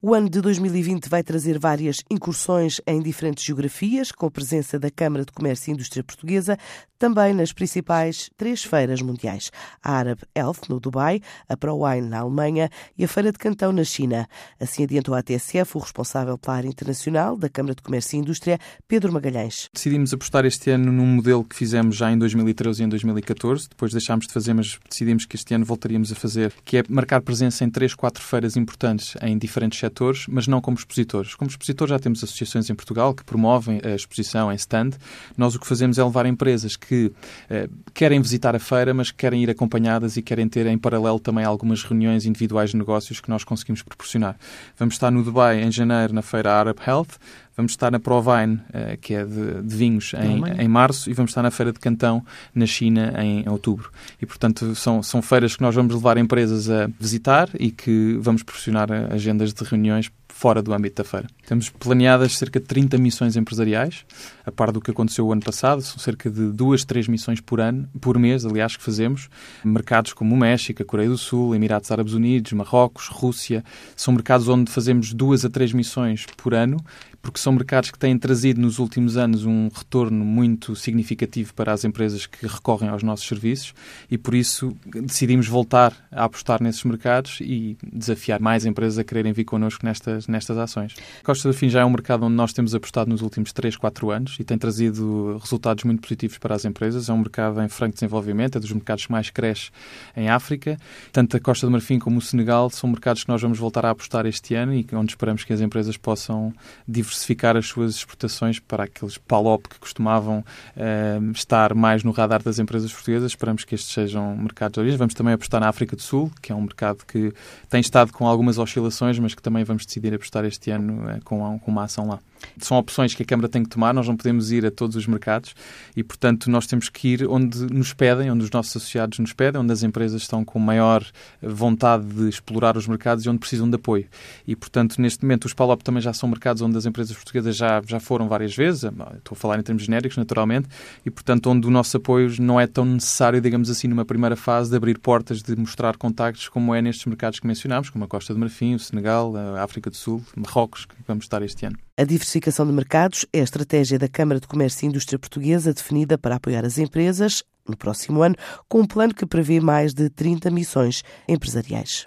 O ano de 2020 vai trazer várias incursões em diferentes geografias, com a presença da Câmara de Comércio e Indústria Portuguesa, também nas principais três feiras mundiais: a Arab Health, no Dubai, a ProWine, na Alemanha e a Feira de Cantão, na China. Assim adiantou a TSF o responsável pela área internacional da Câmara de Comércio e Indústria, Pedro Magalhães. Decidimos apostar este ano num modelo que fizemos já em 2013 e em 2014, depois deixámos de fazer, mas decidimos que este ano voltaríamos a fazer, que é marcar presença em três, quatro feiras importantes em diferentes setores, mas não como expositores. Como expositores já temos associações em Portugal que promovem a exposição em stand. Nós o que fazemos é levar empresas que eh, querem visitar a feira, mas querem ir acompanhadas e querem ter em paralelo também algumas reuniões individuais de negócios que nós conseguimos proporcionar. Vamos estar no Dubai em janeiro na feira Arab Health, Vamos estar na Provine, eh, que é de, de vinhos, em, em, março, e vamos estar na Feira de Cantão, na China, em outubro. E, portanto, são, são feiras que nós vamos levar empresas a visitar e que vamos proporcionar agendas de reuniões fora do âmbito da feira. Temos planeadas cerca de 30 missões empresariais, a par do que aconteceu o ano passado, são cerca de duas, três missões por ano, por mês, aliás, que fazemos. Mercados como o México, Coreia do Sul, Emirados Árabes Unidos, Marrocos, Rússia, são mercados onde fazemos duas a três missões por ano, porque são mercados que têm trazido nos últimos anos um retorno muito significativo para as empresas que recorrem aos nossos serviços e por isso decidimos voltar a apostar nesses mercados e desafiar mais empresas a quererem vir connosco nestas, nestas ações. Costa do Fim já é um mercado onde nós temos apostado nos últimos 3, 4 anos e tem trazido resultados muito positivos para as empresas. É um mercado em franco desenvolvimento, é dos mercados que mais cresce em África. Tanto a Costa do Marfim como o Senegal são mercados que nós vamos voltar a apostar este ano e onde esperamos que as empresas possam diversificar as suas exportações para aqueles PALOP que costumavam uh, estar mais no radar das empresas portuguesas. Esperamos que estes sejam mercados de origem. Vamos também apostar na África do Sul, que é um mercado que tem estado com algumas oscilações, mas que também vamos decidir apostar este ano eh, com, com uma ação lá. São opções que a Câmara tem que tomar, nós não podemos ir a todos os mercados e, portanto, nós temos que ir onde nos pedem, onde os nossos associados nos pedem, onde as empresas estão com maior vontade de explorar os mercados e onde precisam de apoio. E, portanto, neste momento, os PALOP também já são mercados onde as empresas portuguesas já, já foram várias vezes, estou a falar em termos genéricos, naturalmente, e, portanto, onde o nosso apoio não é tão necessário, digamos assim, numa primeira fase, de abrir portas, de mostrar contactos, como é nestes mercados que mencionámos, como a Costa do Marfim, o Senegal, a África do Sul, Marrocos, que vamos estar este ano. A diversificação de mercados é a estratégia da Câmara de Comércio e Indústria Portuguesa definida para apoiar as empresas no próximo ano, com um plano que prevê mais de 30 missões empresariais.